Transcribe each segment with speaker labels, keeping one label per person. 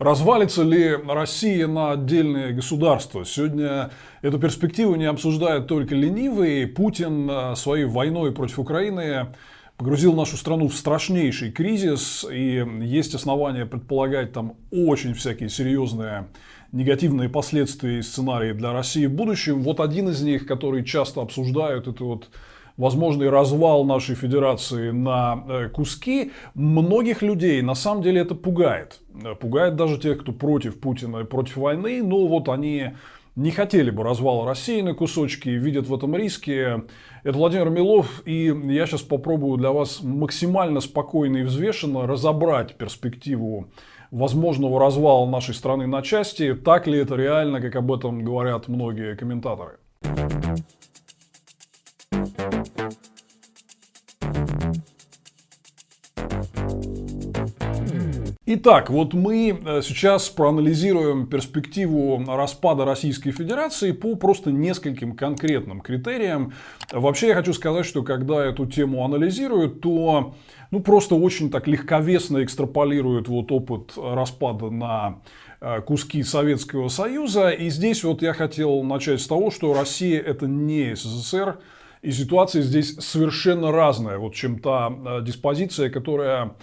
Speaker 1: Развалится ли Россия на отдельные государства? Сегодня эту перспективу не обсуждают только ленивые. Путин э, своей войной против Украины погрузил нашу страну в страшнейший кризис, и есть основания предполагать там очень всякие серьезные негативные последствия и сценарии для России в будущем. Вот один из них, который часто обсуждают, это вот возможный развал нашей федерации на э, куски, многих людей на самом деле это пугает. Пугает даже тех, кто против Путина и против войны, но вот они не хотели бы развала России на кусочки, видят в этом риски. Это Владимир Милов, и я сейчас попробую для вас максимально спокойно и взвешенно разобрать перспективу возможного развала нашей страны на части. Так ли это реально, как об этом говорят многие комментаторы? Итак, вот мы э, сейчас проанализируем перспективу распада Российской Федерации по просто нескольким конкретным критериям. Вообще я хочу сказать, что когда эту тему анализируют, то ну, просто очень так легковесно экстраполируют вот опыт распада на э, куски Советского Союза. И здесь вот я хотел начать с того, что Россия это не СССР, и ситуация здесь совершенно разная, вот чем та э, диспозиция, которая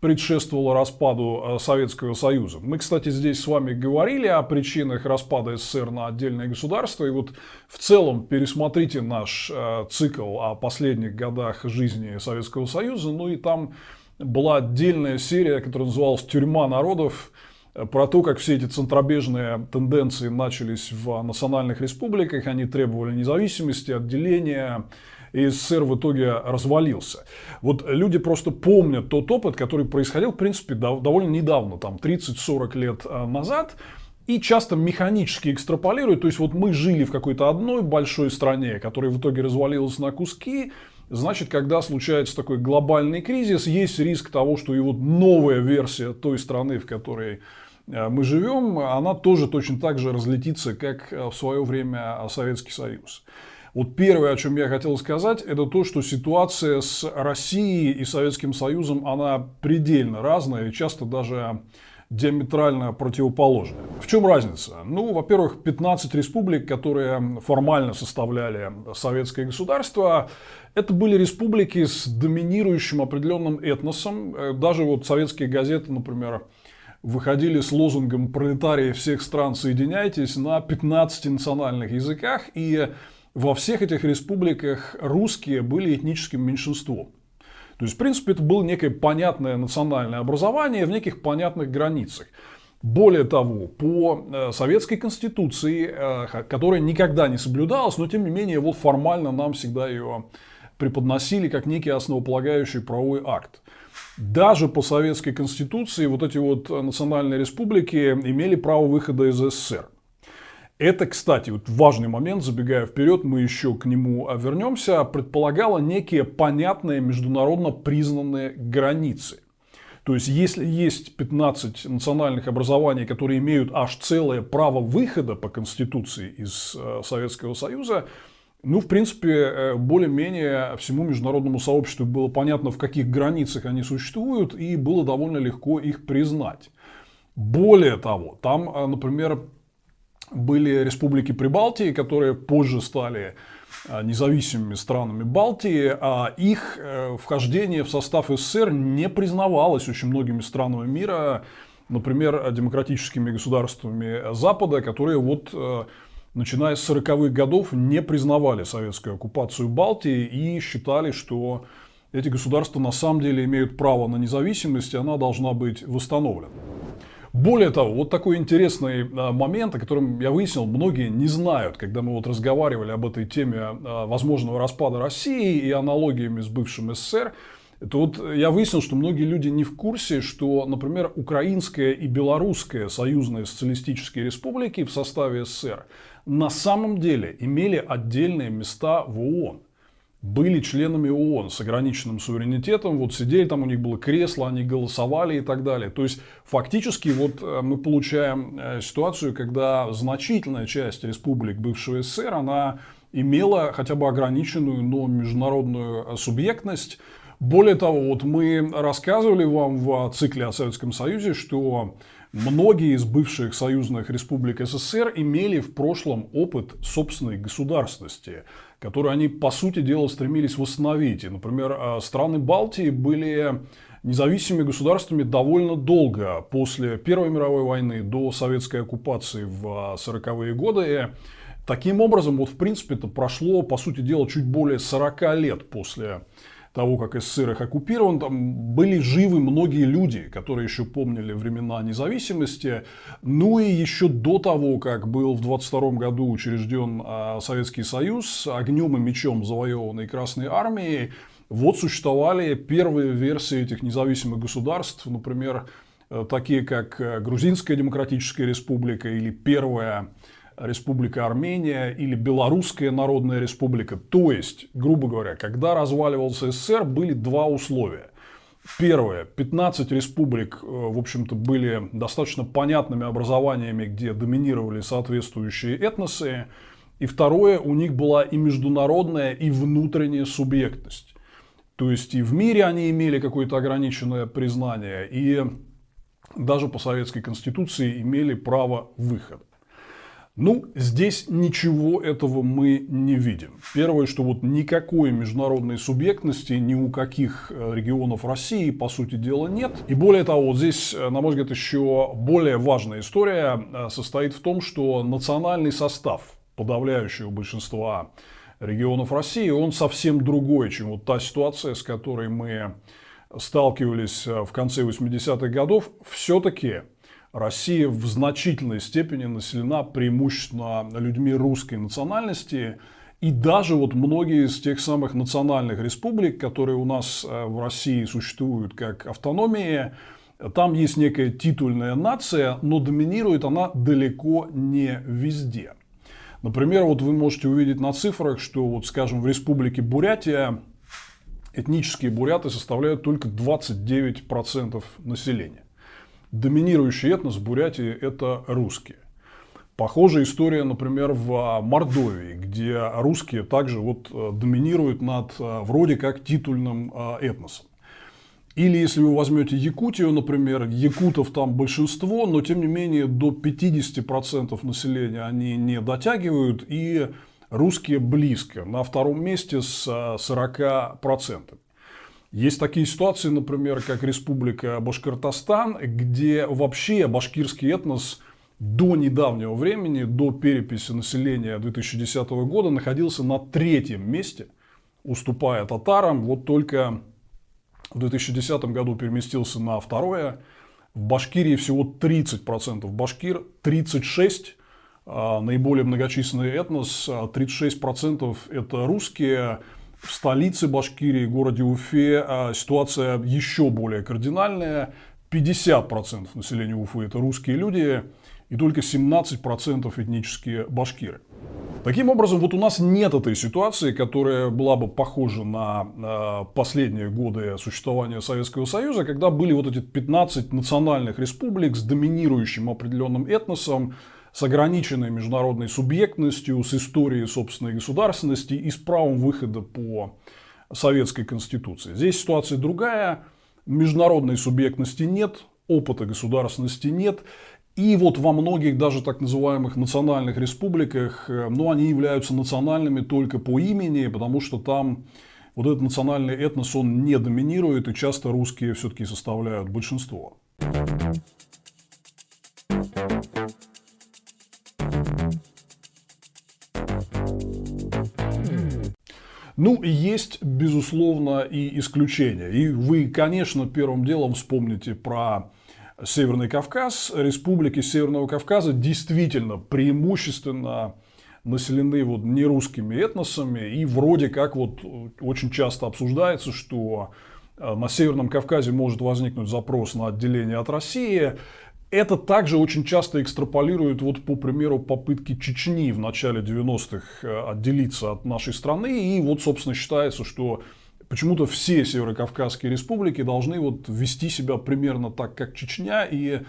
Speaker 1: предшествовало распаду э, Советского Союза. Мы, кстати, здесь с вами говорили о причинах распада СССР на отдельные государства. И вот в целом пересмотрите наш э, цикл о последних годах жизни Советского Союза. Ну и там была отдельная серия, которая называлась «Тюрьма народов», про то, как все эти центробежные тенденции начались в национальных республиках, они требовали независимости, отделения, и СССР в итоге развалился. Вот люди просто помнят тот опыт, который происходил, в принципе, довольно недавно, там 30-40 лет э, назад, и часто механически экстраполируют. То есть вот мы жили в какой-то одной большой стране, которая в итоге развалилась на куски, Значит, когда случается такой глобальный кризис, есть риск того, что и вот новая версия той страны, в которой мы живем, она тоже точно так же разлетится, как э, в свое время Советский Союз. Вот первое, о чем я хотел сказать, это то, что ситуация с Россией и Советским Союзом, она предельно разная и часто даже диаметрально противоположная. В чем разница? Ну, во-первых, 15 республик, которые формально составляли советское государство, это были республики с доминирующим определенным этносом. Э, даже вот советские газеты, например, выходили с лозунгом «Пролетарии всех стран, соединяйтесь» на 15 национальных языках. И во всех этих республиках русские были этническим меньшинством. То есть, в принципе, это было некое понятное национальное образование в неких понятных границах. Более того, по э, советской конституции, э, которая никогда не соблюдалась, но тем не менее вот формально нам всегда ее преподносили как некий основополагающий правовой акт. Даже по советской конституции вот эти вот национальные республики имели право выхода из СССР. Это, кстати, вот важный момент, забегая вперед, мы еще к нему вернемся, предполагало некие понятные международно признанные границы. То есть, если есть 15 национальных образований, которые имеют аж целое право выхода по Конституции из э, Советского Союза, ну, в принципе, э, более-менее всему международному сообществу было понятно, в каких границах они существуют, и было довольно легко их признать. Более того, там, э, например, были республики Прибалтии, которые позже стали а, независимыми странами Балтии, а их э, вхождение в состав СССР не признавалось очень многими странами мира, например, демократическими государствами Запада, которые вот э, начиная с 40-х годов не признавали советскую оккупацию Балтии и считали, что эти государства на самом деле имеют право на независимость, и она должна быть восстановлена. Более того, вот такой интересный а, момент, о котором я выяснил, многие не знают, когда мы вот разговаривали об этой теме а, возможного распада России и аналогиями с бывшим СССР. Это вот я выяснил, что многие люди не в курсе, что, например, украинская и белорусская союзные социалистические республики в составе СССР на самом деле имели отдельные места в ООН были членами ООН с ограниченным суверенитетом, вот сидели там, у них было кресло, они голосовали и так далее. То есть, фактически, вот э, мы получаем э, ситуацию, когда значительная часть республик бывшего СССР, она имела хотя бы ограниченную, но международную э, субъектность. Более того, вот мы рассказывали вам в цикле о Советском Союзе, что Многие из бывших союзных республик СССР имели в прошлом опыт собственной государственности, который они, по сути дела, стремились восстановить. И, например, а, страны Балтии были независимыми государствами довольно долго, после Первой мировой войны до советской оккупации в 40-е годы. Таким образом, вот в принципе это прошло, по сути дела, чуть более 40 лет после того, как СССР их оккупирован, там были живы многие люди, которые еще помнили времена независимости. Ну и еще до того, как был в 22 году учрежден а, Советский Союз, огнем и мечом завоеванной Красной Армией, вот существовали первые версии этих независимых государств, например, э, такие как э, Грузинская Демократическая Республика или Первая Республика Армения или Белорусская Народная Республика. То есть, грубо говоря, когда разваливался СССР, были два условия. Первое. 15 республик, э, в общем-то, были достаточно понятными образованиями, где доминировали соответствующие этносы. И второе, у них была и международная, и внутренняя субъектность. То есть и в мире они имели какое-то ограниченное признание, и даже по советской конституции имели право выхода. Ну, здесь ничего этого мы не видим. Первое, что вот никакой международной субъектности ни у каких э, регионов России, по сути дела, нет. И более того, здесь, э, на мой взгляд, еще более важная история э, состоит в том, что национальный состав подавляющего большинства регионов России, он совсем другой, чем вот та ситуация, с которой мы сталкивались в конце 80-х годов. Все-таки Россия в значительной степени населена преимущественно людьми русской национальности. И даже вот многие из тех самых национальных республик, которые у нас э, в России существуют как автономии, там есть некая титульная нация, но доминирует она далеко не везде. Например, вот вы можете увидеть на цифрах, что, вот, скажем, в республике Бурятия этнические буряты составляют только 29% населения доминирующий этнос в Бурятии – это русские. Похожая история, например, в Мордовии, где русские также вот э, доминируют над э, вроде как титульным э, этносом. Или если вы возьмете Якутию, например, якутов там большинство, но тем не менее до 50% населения они не дотягивают, и русские близко, на втором месте с 40%. Есть такие ситуации, например, как Республика Башкортостан, где вообще башкирский этнос до недавнего времени, до переписи населения 2010 года, находился на третьем месте, уступая татарам. Вот только в 2010 году переместился на второе. В Башкирии всего 30% башкир, 36% а, наиболее многочисленный этнос, 36% а, это русские, в столице Башкирии, городе Уфе, а ситуация еще более кардинальная. 50% населения Уфы – это русские люди, и только 17% этнические башкиры. Таким образом, вот у нас нет этой ситуации, которая была бы похожа на последние годы существования Советского Союза, когда были вот эти 15 национальных республик с доминирующим определенным этносом, с ограниченной международной субъектностью, с историей собственной государственности и с правом выхода по советской конституции. Здесь ситуация другая, международной субъектности нет, опыта государственности нет. И вот во многих даже так называемых национальных республиках, э, ну, они являются национальными только по имени, потому что там вот этот национальный этнос, он не доминирует, и часто русские все-таки составляют большинство. Ну, есть, безусловно, и исключения. И вы, конечно, первым делом вспомните про Северный Кавказ. Республики Северного Кавказа действительно преимущественно населены вот нерусскими этносами. И вроде как вот очень часто обсуждается, что э, на Северном Кавказе может возникнуть запрос на отделение от России. Это также очень часто экстраполирует, вот по примеру, попытки Чечни в начале 90-х э, отделиться от нашей страны. И вот, собственно, считается, что почему-то все северокавказские республики должны вот вести себя примерно так, как Чечня, и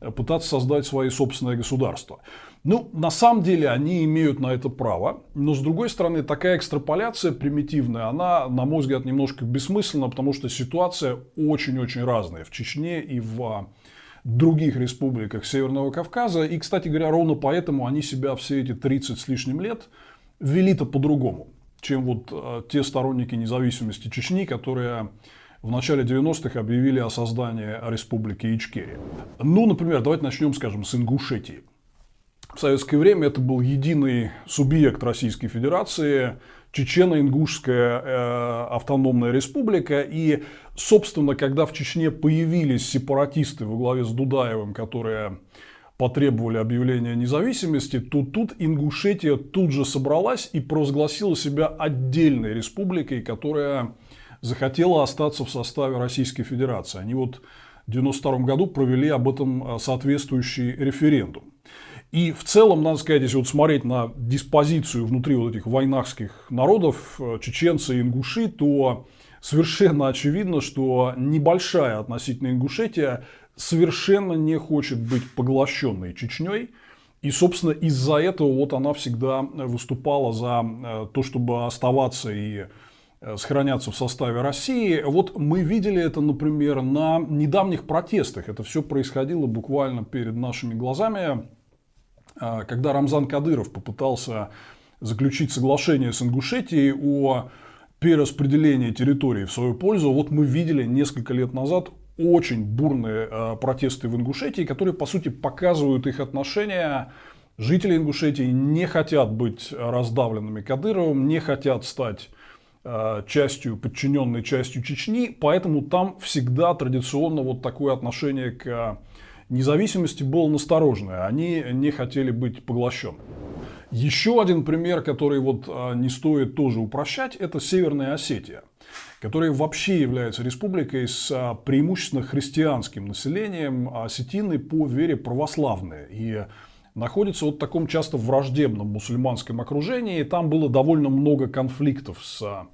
Speaker 1: э, пытаться создать свои собственные государства. Ну, на самом деле они имеют на это право, но с другой стороны, такая экстраполяция примитивная, она, на мой взгляд, немножко бессмысленна, потому что ситуация очень-очень разная в Чечне и в других республиках Северного Кавказа. И, кстати говоря, ровно поэтому они себя все эти 30 с лишним лет вели-то по-другому, чем вот э, те сторонники независимости Чечни, которые в начале 90-х объявили о создании республики Ичкерия. Ну, например, давайте начнем, скажем, с Ингушетии. В советское время это был единый субъект Российской Федерации, Чечено-Ингушская э, автономная республика. И, собственно, когда в Чечне появились сепаратисты во главе с Дудаевым, которые потребовали объявления независимости, то тут Ингушетия тут же собралась и провозгласила себя отдельной республикой, которая захотела остаться в составе Российской Федерации. Они вот в 1992 году провели об этом э, соответствующий референдум. И в целом, надо сказать, если вот смотреть на диспозицию внутри вот этих войнахских народов, э, чеченцы и ингуши, то совершенно очевидно, что небольшая относительно Ингушетия совершенно не хочет быть поглощенной Чечней. И, собственно, из-за этого вот она всегда выступала за э, то, чтобы оставаться и э, сохраняться в составе России. Вот мы видели это, например, на недавних протестах. Это все происходило буквально перед нашими глазами. А, когда Рамзан Кадыров попытался заключить соглашение с Ингушетией о перераспределении территории в свою пользу, вот мы видели несколько лет назад очень бурные а, протесты в Ингушетии, которые, по сути, показывают их отношения. Жители Ингушетии не хотят быть раздавленными Кадыровым, не хотят стать а, частью, подчиненной частью Чечни, поэтому там всегда традиционно вот такое отношение к независимости было настороженное. Они не хотели быть поглощенными. Еще один пример, который вот а, не стоит тоже упрощать, это Северная Осетия, которая вообще является республикой с а, преимущественно христианским населением, а осетины по вере православные. И находится вот в таком часто враждебном мусульманском окружении. Там было довольно много конфликтов с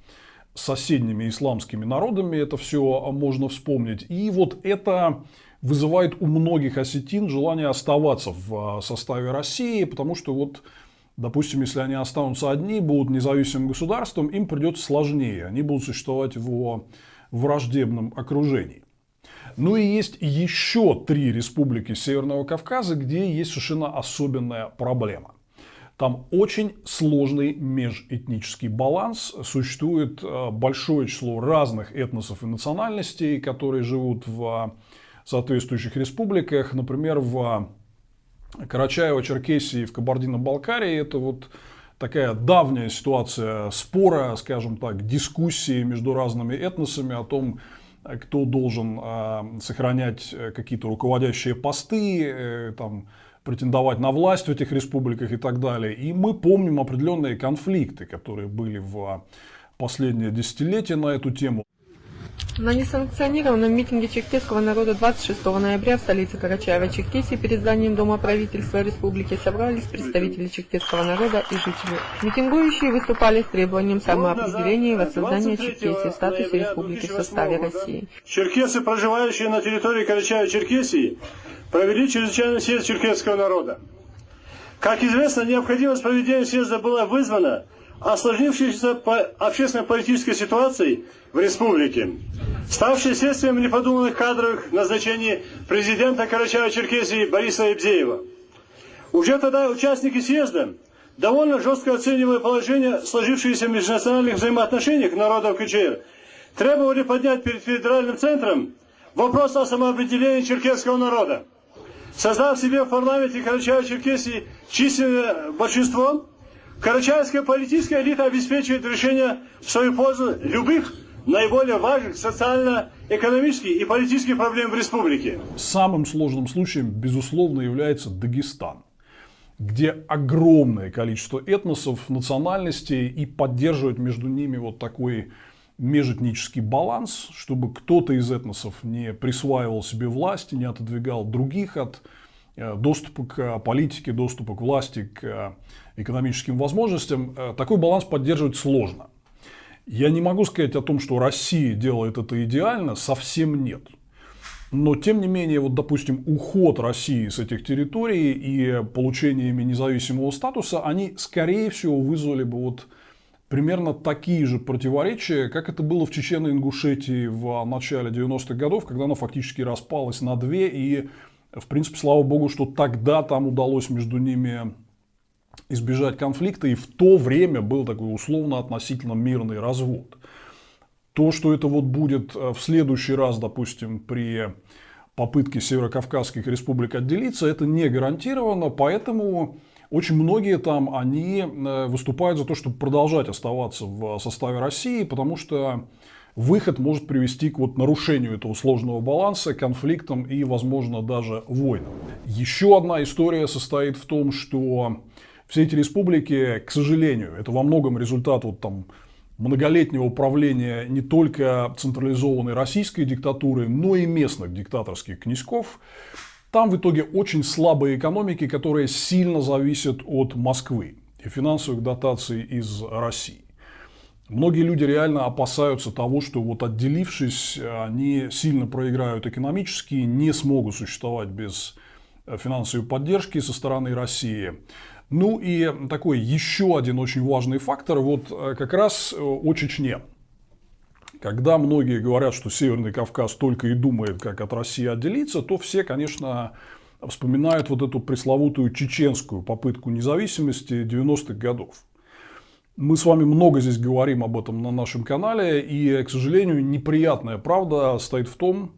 Speaker 1: соседними исламскими народами, это все можно вспомнить. И вот это вызывает у многих осетин желание оставаться в а, составе России, потому что вот Допустим, если они останутся одни, будут независимым государством, им придется сложнее. Они будут существовать в враждебном окружении. Ну и есть еще три республики Северного Кавказа, где есть совершенно особенная проблема. Там очень сложный межэтнический баланс. Существует а, большое число разных этносов и национальностей, которые живут в соответствующих республиках. Например, в Карачаево-Черкесии, в Кабардино-Балкарии это вот такая давняя ситуация спора, скажем так, дискуссии между разными этносами о том, кто должен э, сохранять какие-то руководящие посты, э, там, претендовать на власть в этих республиках и так далее. И мы помним определенные конфликты, которые были в последние десятилетия на эту тему.
Speaker 2: На несанкционированном митинге черкесского народа 26 ноября в столице Карачаева-Черкесии перед зданием Дома правительства республики собрались представители черкесского народа и жители. Митингующие выступали с требованием самоопределения и воссоздания Черкесии в статусе республики в составе России.
Speaker 3: Черкесы, проживающие на территории Карачаева-Черкесии, провели чрезвычайный съезд черкесского народа. Как известно, необходимость проведения съезда была вызвана осложнившейся общественно-политической ситуацией в республике, ставшей следствием неподуманных кадровых назначений президента Карачаева-Черкесии Бориса Ибзеева. Уже тогда участники съезда, довольно жестко оценивая положение сложившееся в межнациональных взаимоотношениях народов КЧР, требовали поднять перед федеральным центром вопрос о самоопределении черкесского народа. Создав себе в парламенте Карачаева-Черкесии численное большинство, Карачаевская политическая элита обеспечивает решение в свою пользу любых наиболее важных социально-экономических и политических проблем в республике.
Speaker 1: Самым сложным случаем, безусловно, является Дагестан где огромное количество этносов, национальностей и поддерживать между ними вот такой межэтнический баланс, чтобы кто-то из этносов не присваивал себе власти, не отодвигал других от Э, доступа к политике, доступа к власти, к экономическим возможностям, э, такой баланс поддерживать сложно. Я не могу сказать о том, что Россия делает это идеально, совсем нет. Но, тем не менее, вот, допустим, уход России с этих территорий и получение ими независимого статуса, они, скорее всего, вызвали бы вот примерно такие же противоречия, как это было в Чечено-Ингушетии в начале 90-х годов, когда она фактически распалась на две и В принципе, слава богу, что тогда там удалось между ними избежать конфликта, и в то время был такой условно относительно мирный развод. То, что это вот будет э, в следующий раз, допустим, при попытке северокавказских республик отделиться, это не гарантировано, поэтому очень многие там, они э, выступают за то, чтобы продолжать оставаться в составе России, потому что выход может привести к вот нарушению этого сложного баланса, конфликтам и, возможно, даже войнам. Еще одна история состоит в том, что все эти республики, к сожалению, это во многом результат вот там многолетнего управления не только централизованной российской диктатуры, но и местных диктаторских князьков. Там в итоге очень слабые экономики, которые сильно зависят от Москвы и финансовых дотаций из России. Многие люди реально опасаются того, что вот отделившись, они сильно проиграют экономически, не смогут существовать без финансовой поддержки со стороны России. Ну и такой еще один очень важный фактор, вот как раз о Чечне. Когда многие говорят, что Северный Кавказ только и думает, как от России отделиться, то все, конечно, вспоминают вот эту пресловутую чеченскую попытку независимости 90-х годов. Мы с вами много здесь говорим об этом на нашем канале, и, к сожалению, неприятная правда стоит в том,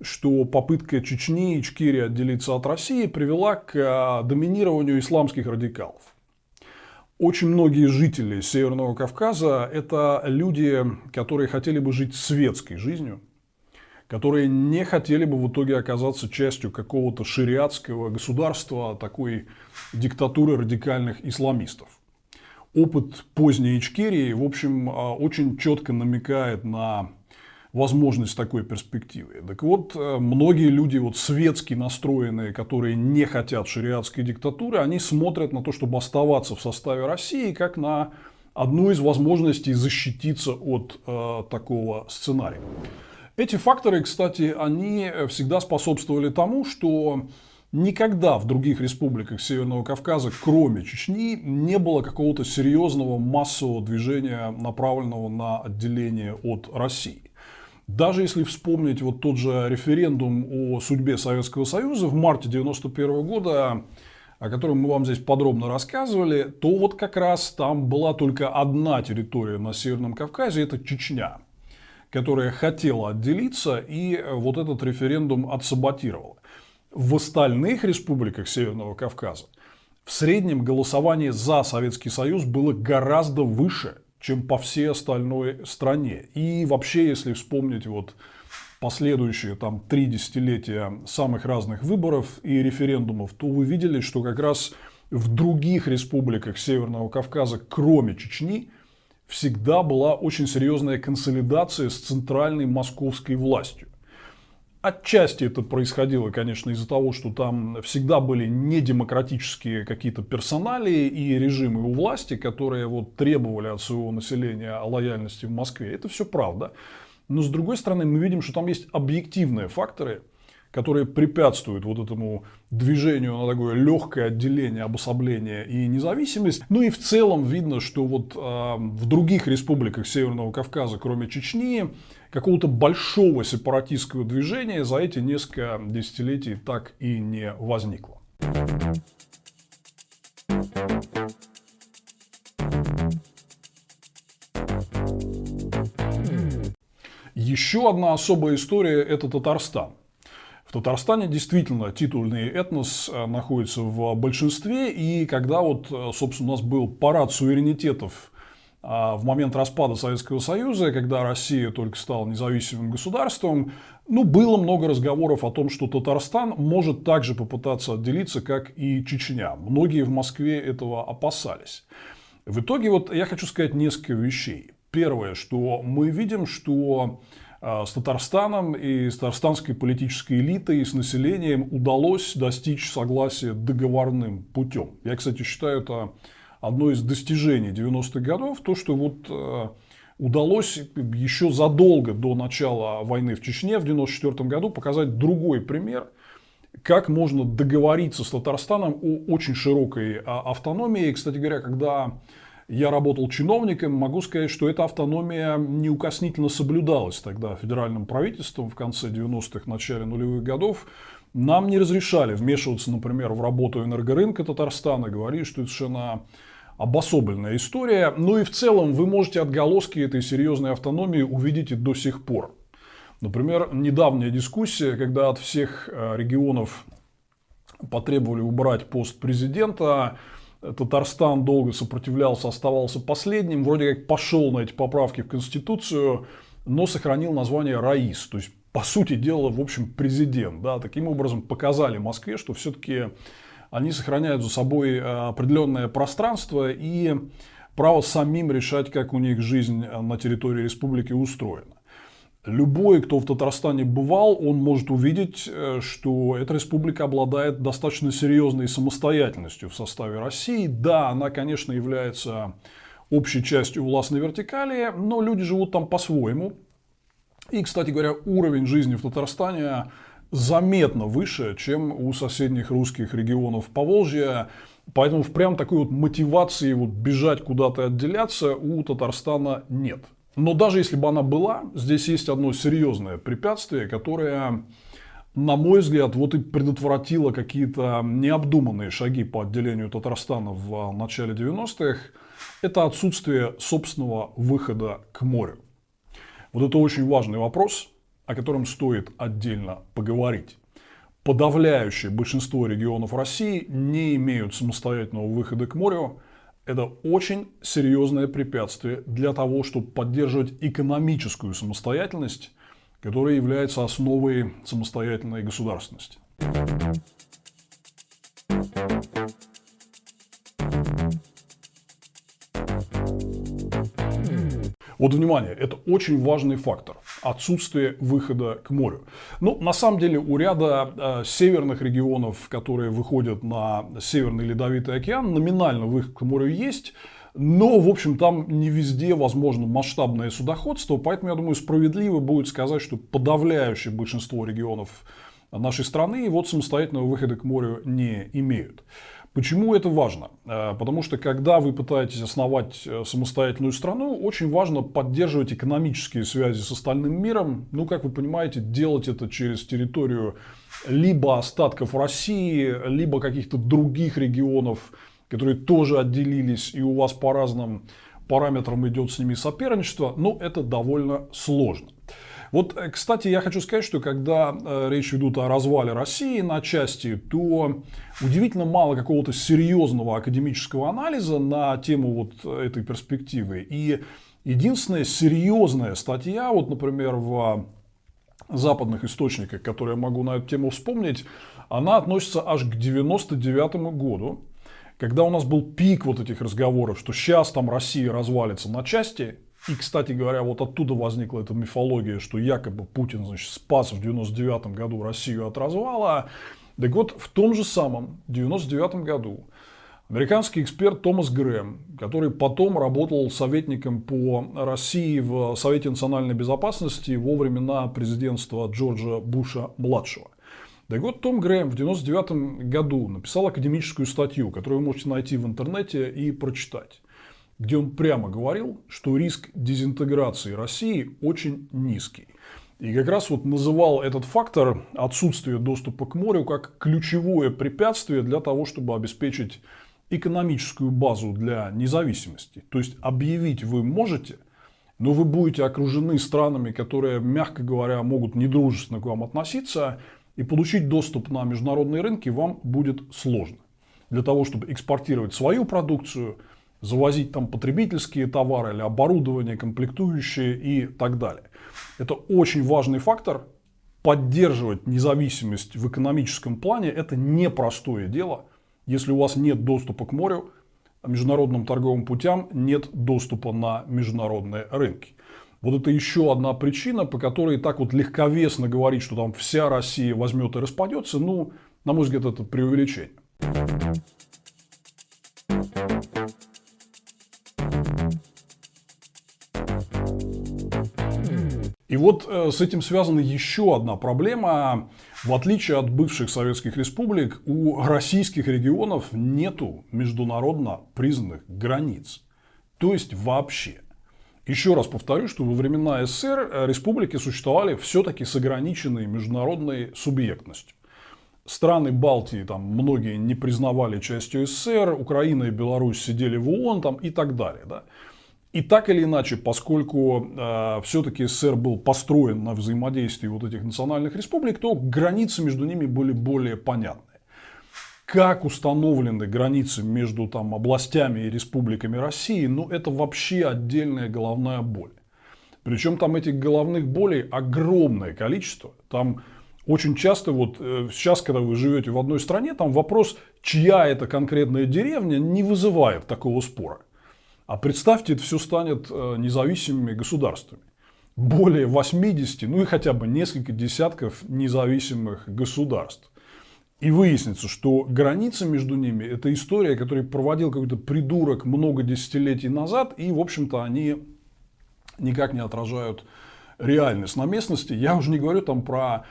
Speaker 1: что попытка Чечни и Ичкерии отделиться от России привела к а, доминированию исламских радикалов. Очень многие жители Северного Кавказа – это люди, которые хотели бы жить светской жизнью, которые не хотели бы в итоге оказаться частью какого-то шариатского государства, такой диктатуры радикальных исламистов. Опыт поздней Ичкерии, в общем, а, очень четко намекает на возможность такой перспективы. Так вот, э, многие люди вот светски настроенные, которые не хотят шариатской диктатуры, они смотрят на то, чтобы оставаться в составе России, как на одну из возможностей защититься от э, такого сценария. Эти факторы, кстати, они всегда способствовали тому, что никогда в других республиках Северного Кавказа, кроме Чечни, не было какого-то серьезного массового движения, направленного на отделение от России. Даже если вспомнить вот тот же референдум о судьбе Советского Союза в марте 1991 года, о котором мы вам здесь подробно рассказывали, то вот как раз там была только одна территория на Северном Кавказе, это Чечня, которая хотела отделиться, и вот этот референдум отсаботировала. В остальных республиках Северного Кавказа в среднем голосование за Советский Союз было гораздо выше, чем по всей остальной стране. И вообще, если вспомнить вот последующие там три десятилетия самых разных выборов и референдумов, то вы видели, что как раз в других республиках Северного Кавказа, кроме Чечни, всегда была очень серьезная консолидация с центральной московской властью. Отчасти это происходило, конечно, из-за того, что там всегда были недемократические какие-то персоналии и режимы у власти, которые вот требовали от своего населения лояльности в Москве. Это все правда. Но с другой стороны, мы видим, что там есть объективные факторы, которые препятствуют вот этому движению на такое легкое отделение, обособление и независимость. Ну и в целом видно, что вот э, в других республиках Северного Кавказа, кроме Чечни, какого-то большого сепаратистского движения за эти несколько десятилетий так и не возникло. Еще одна особая история – это Татарстан. В Татарстане действительно титульный этнос э, находится в большинстве, и когда вот, э, собственно, у нас был парад суверенитетов а, в момент распада Советского Союза, когда Россия только стала независимым государством, ну, было много разговоров о том, что Татарстан может также попытаться отделиться, как и Чечня. Многие в Москве этого опасались. В итоге вот я хочу сказать несколько вещей. Первое, что мы видим, что с Татарстаном и с татарстанской политической элитой и с населением удалось достичь согласия договорным путем. Я, кстати, считаю это одно из достижений 90-х годов, то, что вот э, удалось еще задолго до начала войны в Чечне в 1994 году показать другой пример, как можно договориться с Татарстаном о очень широкой а, автономии. Кстати говоря, когда я работал чиновником, могу сказать, что эта автономия неукоснительно соблюдалась тогда федеральным правительством в конце 90-х, начале нулевых годов. нам не разрешали вмешиваться, например, в работу энергорынка Татарстана, говорили, что это совершенно обособленная история. Ну и в целом вы можете отголоски этой серьезной автономии увидеть и до сих пор. Например, недавняя дискуссия, когда от всех э, регионов потребовали убрать пост президента, Татарстан долго сопротивлялся, оставался последним, вроде как пошел на эти поправки в Конституцию, но сохранил название Раис, то есть по сути дела, в общем, президент. Да, таким образом показали Москве, что все-таки они сохраняют за собой э, определенное пространство и право самим решать, как у них жизнь на территории республики устроена. Любой, кто в Татарстане бывал, он может увидеть, э, что эта республика обладает достаточно серьезной самостоятельностью в составе России. Да, она, конечно, является общей частью властной вертикали, но люди живут там по-своему. И, кстати говоря, уровень жизни в Татарстане заметно выше, чем у соседних русских регионов Поволжья. Поэтому прям такой вот мотивации вот бежать куда-то отделяться у Татарстана нет. Но даже если бы она была, здесь есть одно серьезное препятствие, которое, на мой взгляд, вот и предотвратило какие-то необдуманные шаги по отделению Татарстана в начале 90-х. Это отсутствие собственного выхода к морю. Вот это очень важный вопрос, о котором стоит отдельно поговорить. Подавляющее большинство регионов России не имеют самостоятельного выхода к морю. Это очень серьезное препятствие для того, чтобы поддерживать экономическую самостоятельность, которая является основой самостоятельной государственности. Вот внимание, это очень важный фактор. Отсутствие выхода к морю. Ну, на самом деле, у ряда э, северных регионов, которые выходят на Северный Ледовитый океан, номинально выход к морю есть. Но, в общем, там не везде возможно масштабное судоходство, поэтому, я думаю, справедливо будет сказать, что подавляющее большинство регионов нашей страны вот самостоятельного выхода к морю не имеют. Почему это важно? Э, потому что когда вы пытаетесь основать э, самостоятельную страну, очень важно поддерживать экономические связи с остальным миром. Ну, как вы понимаете, делать это через территорию либо остатков России, либо каких-то других регионов, которые тоже отделились, и у вас по разным параметрам идет с ними соперничество, но это довольно сложно. Вот, э, кстати, я хочу сказать, что когда э, речь идет о развале России на части, то удивительно мало какого-то серьезного академического анализа на тему вот этой перспективы. И единственная серьезная статья, вот, например, в западных источниках, которые я могу на эту тему вспомнить, она относится аж к 99 году, когда у нас был пик вот этих разговоров, что сейчас там Россия развалится на части, и, кстати говоря, вот оттуда возникла эта мифология, что якобы Путин значит, спас в 99 году Россию от развала. Так вот, в том же самом 99 году американский эксперт Томас Грэм, который потом работал советником по России в Совете национальной безопасности во времена президентства Джорджа Буша-младшего. Так вот, Том Грэм в 1999 году написал академическую статью, которую вы можете найти в интернете и прочитать где он прямо говорил, что риск дезинтеграции России очень низкий. И как раз вот называл этот фактор отсутствия доступа к морю как ключевое препятствие для того, чтобы обеспечить экономическую базу для независимости. То есть объявить вы можете, но вы будете окружены странами, которые, мягко говоря, могут недружественно к вам относиться, и получить доступ на международные рынки вам будет сложно. Для того, чтобы экспортировать свою продукцию – завозить там потребительские товары или оборудование, комплектующие и так далее. Это очень важный фактор. Поддерживать независимость в экономическом плане – это непростое дело. Если у вас нет доступа к морю, международным торговым путям, нет доступа на международные рынки. Вот это еще одна причина, по которой так вот легковесно говорить, что там вся Россия возьмет и распадется, ну, на мой взгляд, это преувеличение. И вот э, с этим связана еще одна проблема. В отличие от бывших советских республик, у российских регионов нету международно признанных границ. То есть вообще. Еще раз повторю, что во времена СССР э, республики существовали все-таки с ограниченной международной субъектностью. Страны Балтии там многие не признавали частью СССР, Украина и Беларусь сидели в ООН там, и так далее. Да? И так или иначе, поскольку э, все-таки СССР был построен на взаимодействии вот этих национальных республик, то границы между ними были более понятны. Как установлены границы между там, областями и республиками России, ну это вообще отдельная головная боль. Причем там этих головных болей огромное количество. Там очень часто, вот э, сейчас, когда вы живете в одной стране, там вопрос, чья это конкретная деревня, не вызывает такого спора. А представьте, это все станет э, независимыми государствами. Более 80, ну и хотя бы несколько десятков независимых государств. И выяснится, что граница между ними – это история, которую проводил какой-то придурок много десятилетий назад, и, в общем-то, они никак не отражают реальность на местности. Я уже не говорю там про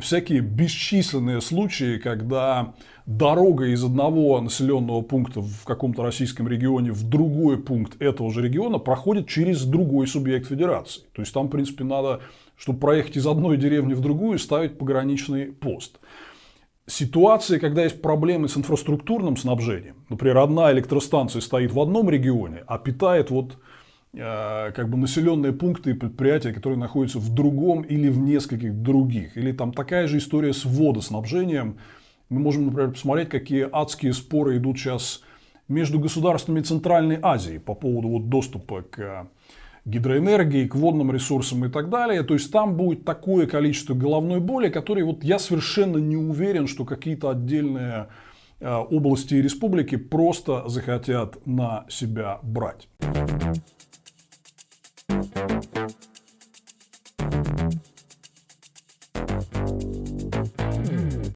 Speaker 1: всякие бесчисленные случаи, когда дорога из одного населенного пункта в каком-то российском регионе в другой пункт этого же региона проходит через другой субъект федерации. То есть там, в принципе, надо, чтобы проехать из одной деревни в другую, ставить пограничный пост. Ситуации, когда есть проблемы с инфраструктурным снабжением, например, одна электростанция стоит в одном регионе, а питает вот Э, как бы населенные пункты и предприятия, которые находятся в другом или в нескольких других. Или там такая же история с водоснабжением. Мы можем, например, посмотреть, какие адские споры идут сейчас между государствами Центральной Азии по поводу вот доступа к гидроэнергии, к водным ресурсам и так далее. То есть там будет такое количество головной боли, которые вот я совершенно не уверен, что какие-то отдельные э, области и республики просто захотят на себя брать.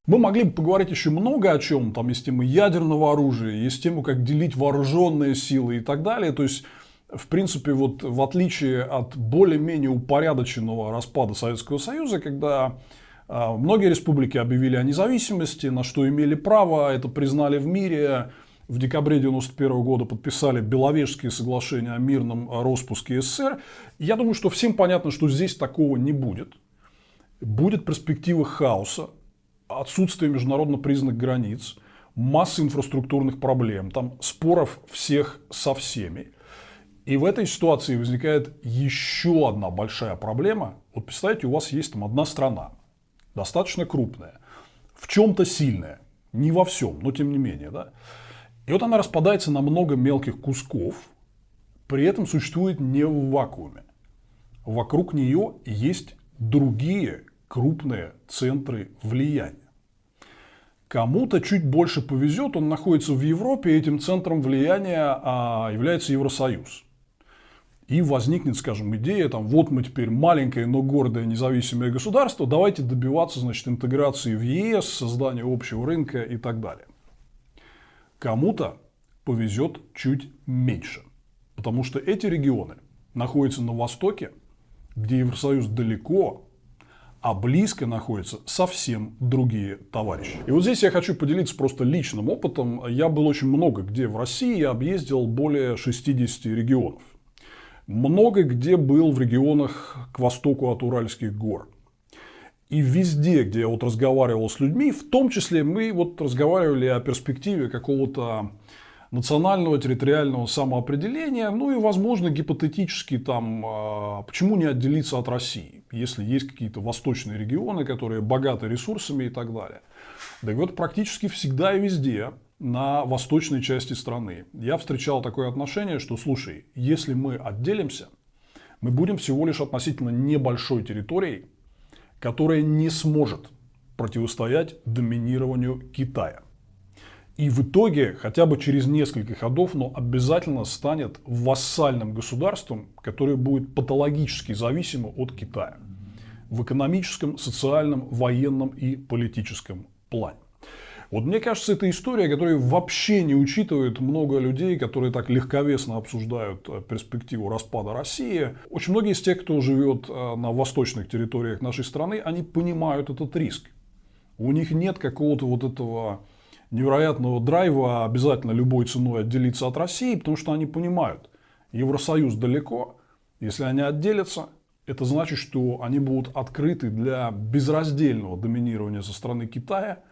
Speaker 1: Мы могли бы поговорить еще много о чем. Там есть тема ядерного оружия, есть тема, как делить вооруженные силы и так далее. То есть, в принципе, вот в отличие от более-менее упорядоченного распада Советского Союза, когда а, многие республики объявили о независимости, на что имели право, это признали в мире, в декабре 1991 года подписали Беловежские соглашения о мирном распуске СССР. Я думаю, что всем понятно, что здесь такого не будет. Будет перспектива хаоса, отсутствие международно признанных границ, масса инфраструктурных проблем, там споров всех со всеми. И в этой ситуации возникает еще одна большая проблема. Вот представьте, у вас есть там одна страна, достаточно крупная, в чем-то сильная, не во всем, но тем не менее, да. И вот она распадается на много мелких кусков, при этом существует не в вакууме. Вокруг нее есть другие крупные центры влияния. Кому-то чуть больше повезет, он находится в Европе, и этим центром влияния а, является Евросоюз. И возникнет, скажем, идея, там, вот мы теперь маленькое, но гордое независимое государство, давайте добиваться значит, интеграции в ЕС, создания общего рынка и так далее. Кому-то повезет чуть меньше, потому что эти регионы находятся на востоке, где Евросоюз далеко, а близко находятся совсем другие товарищи. И вот здесь я хочу поделиться просто личным опытом. Я был очень много где в России, я объездил более 60 регионов. Много где был в регионах к востоку от Уральских гор. И везде, где я вот разговаривал с людьми, в том числе мы вот разговаривали о перспективе какого-то национального территориального самоопределения, ну и, возможно, гипотетически там, а, почему не отделиться от России, если есть какие-то восточные регионы, которые богаты ресурсами и так далее. Да и вот практически всегда и везде на восточной части страны я встречал такое отношение, что, слушай, если мы отделимся, мы будем всего лишь относительно небольшой территорией, которая не сможет противостоять доминированию Китая. И в итоге, хотя бы через несколько ходов, но обязательно станет вассальным государством, которое будет патологически зависимо от Китая. В экономическом, социальном, военном и политическом плане. Вот мне кажется, это история, которая вообще не учитывает много людей, которые так легковесно обсуждают э, перспективу распада России. Очень многие из тех, кто живет э, на восточных территориях нашей страны, они понимают этот риск. У них нет какого-то вот этого невероятного драйва обязательно любой ценой отделиться от России, потому что они понимают, Евросоюз далеко, если они отделятся, это значит, что они будут открыты для безраздельного доминирования со стороны Китая,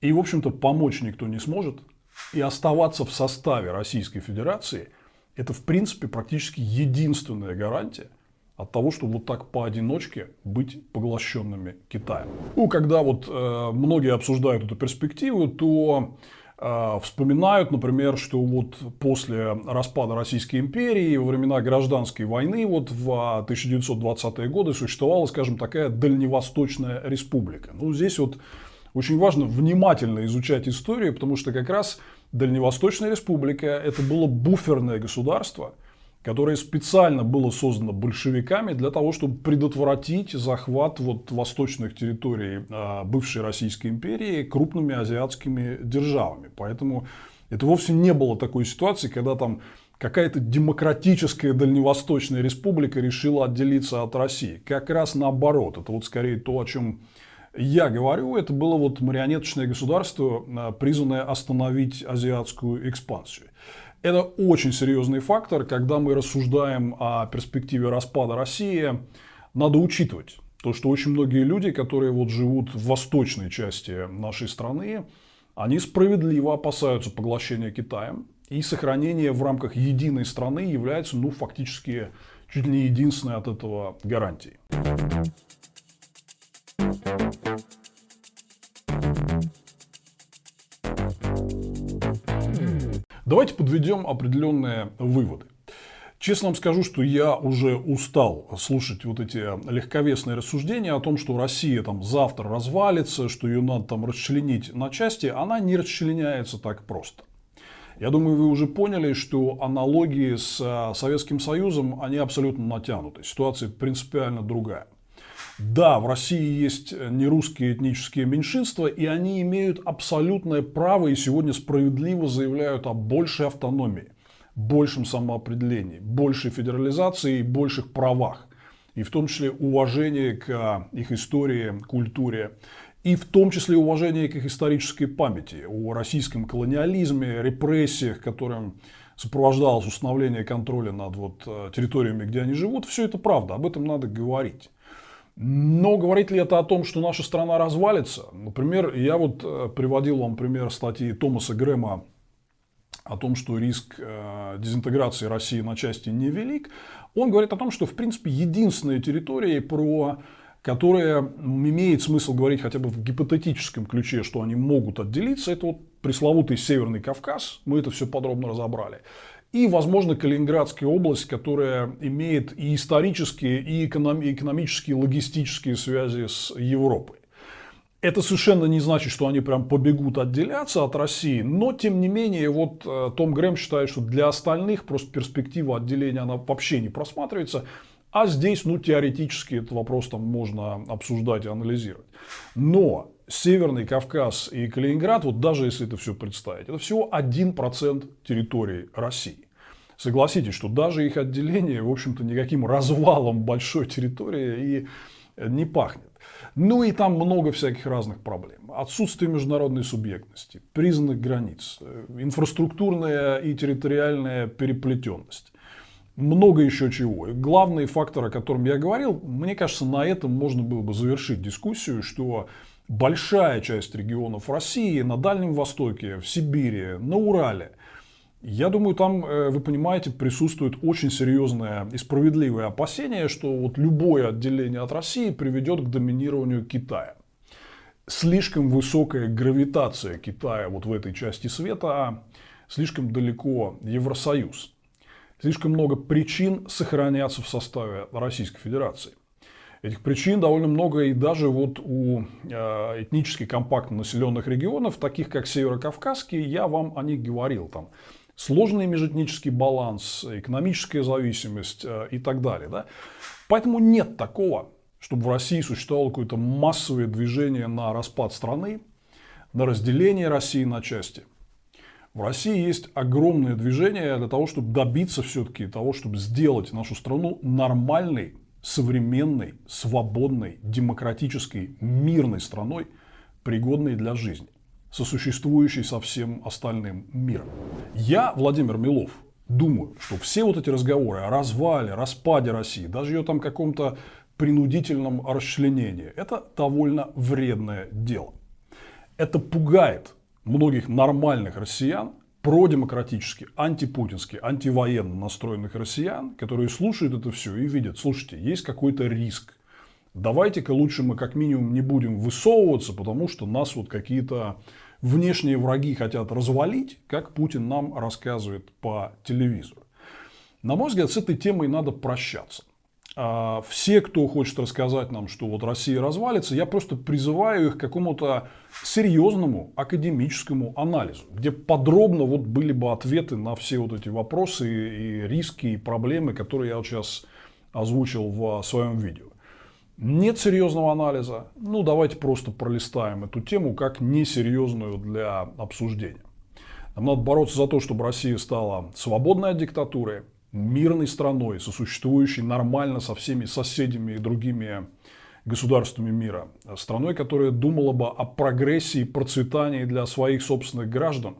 Speaker 1: и, в общем-то, помочь никто не сможет, и оставаться в составе Российской Федерации – это, в принципе, практически единственная гарантия от того, чтобы вот так поодиночке быть поглощенными Китаем. Ну, когда вот э, многие обсуждают эту перспективу, то вспоминают, например, что вот после распада Российской империи, во времена гражданской войны, вот в 1920-е годы существовала, скажем, такая Дальневосточная республика. Ну, здесь вот очень важно внимательно изучать историю, потому что как раз Дальневосточная республика это было буферное государство, которое специально было создано большевиками для того, чтобы предотвратить захват вот восточных территорий а, бывшей Российской империи крупными азиатскими державами. Поэтому это вовсе не было такой ситуации, когда там какая-то демократическая Дальневосточная республика решила отделиться от России. Как раз наоборот. Это вот скорее то, о чем я говорю, это было вот марионеточное государство, а, призванное остановить азиатскую экспансию. Это очень серьезный фактор, когда мы рассуждаем о перспективе распада России, надо учитывать то, что очень многие люди, которые вот живут в восточной части нашей страны, они справедливо опасаются поглощения Китаем, и сохранение в рамках единой страны является, ну, фактически чуть ли не единственной от этого гарантией. Давайте подведем определенные выводы. Честно вам скажу, что я уже устал слушать вот эти легковесные рассуждения о том, что Россия там завтра развалится, что ее надо там расчленить на части. Она не расчленяется так просто. Я думаю, вы уже поняли, что аналогии с э, Советским Союзом, они абсолютно натянуты. Ситуация принципиально другая. Да, в России есть нерусские этнические меньшинства, и они имеют абсолютное право и сегодня справедливо заявляют о большей автономии, большем самоопределении, большей федерализации и больших правах. И в том числе уважение к их истории, культуре. И в том числе уважение к их исторической памяти, о российском колониализме, репрессиях, которым сопровождалось установление контроля над вот э, территориями, где они живут. Все это правда, об этом надо говорить. Но говорит ли это о том, что наша страна развалится? Например, я вот э, приводил вам пример статьи Томаса Грэма о том, что риск э, дезинтеграции России на части невелик. Он говорит о том, что, в принципе, единственные территории, про которые имеет смысл говорить хотя бы в гипотетическом ключе, что они могут отделиться, это вот пресловутый Северный Кавказ, мы это все подробно разобрали и, возможно, Калининградская область, которая имеет и исторические, и экономические, и логистические связи с Европой. Это совершенно не значит, что они прям побегут отделяться от России, но тем не менее, вот э, Том Грэм считает, что для остальных просто перспектива отделения она вообще не просматривается, а здесь, ну, теоретически этот вопрос там можно обсуждать и анализировать. Но Северный Кавказ и Калининград, вот даже если это все представить, это всего 1% территории России. Согласитесь, что даже их отделение, в общем-то, никаким развалом большой территории и не пахнет. Ну и там много всяких разных проблем. Отсутствие международной субъектности, признанных границ, инфраструктурная и территориальная переплетенность. Много еще чего. И главный фактор, о котором я говорил, мне кажется, на этом можно было бы завершить дискуссию, что большая часть регионов России на Дальнем Востоке, в Сибири, на Урале – я думаю, там, э, вы понимаете, присутствует очень серьезное и справедливое опасение, что вот любое отделение от России приведет к доминированию Китая. Слишком высокая гравитация Китая вот в этой части света, слишком далеко Евросоюз. Слишком много причин сохраняться в составе Российской Федерации. Этих причин довольно много и даже вот у э, этнически компактно населенных регионов, таких как Северокавказский, я вам о них говорил. Там сложный межэтнический баланс, экономическая зависимость э, и так далее. Да? Поэтому нет такого, чтобы в России существовало какое-то массовое движение на распад страны, на разделение России на части. В России есть огромное движение для того, чтобы добиться все-таки того, чтобы сделать нашу страну нормальной, современной, свободной, демократической, мирной страной, пригодной для жизни сосуществующий со всем остальным миром. Я, Владимир Милов, думаю, что все вот эти разговоры о развале, распаде России, даже ее там каком-то принудительном расчленении, это довольно вредное дело. Это пугает многих нормальных россиян, продемократически, антипутински, антивоенно настроенных россиян, которые слушают это все и видят, слушайте, есть какой-то риск. Давайте-ка лучше мы как минимум не будем высовываться, потому что нас вот какие-то внешние враги хотят развалить, как Путин нам рассказывает по телевизору. На мой взгляд, с этой темой надо прощаться. А, все, кто хочет рассказать нам, что вот Россия развалится, я просто призываю их к какому-то серьезному академическому анализу, где подробно вот были бы ответы на все вот эти вопросы и риски, и проблемы, которые я вот сейчас озвучил в своем видео. Нет серьезного анализа, ну давайте просто пролистаем эту тему как несерьезную для обсуждения. Нам надо бороться за то, чтобы Россия стала свободной от диктатуры, мирной страной, сосуществующей нормально со всеми соседями и другими государствами мира. Страной, которая думала бы о прогрессе и процветании для своих собственных граждан,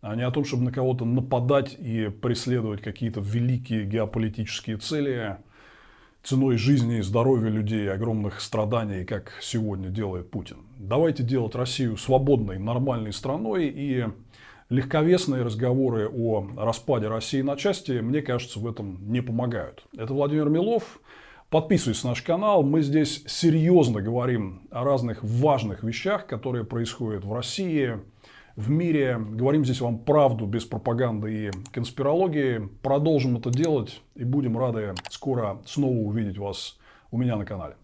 Speaker 1: а не о том, чтобы на кого-то нападать и преследовать какие-то великие геополитические цели ценой жизни и здоровья людей, огромных страданий, как сегодня делает Путин. Давайте делать Россию свободной, нормальной страной и легковесные разговоры о распаде России на части, мне кажется, в этом не помогают. Это Владимир Милов. Подписывайтесь на наш канал. Мы здесь серьезно говорим о разных важных вещах, которые происходят в России, в мире. Говорим здесь вам правду без пропаганды и конспирологии. Продолжим это делать и будем рады скоро снова увидеть вас у меня на канале.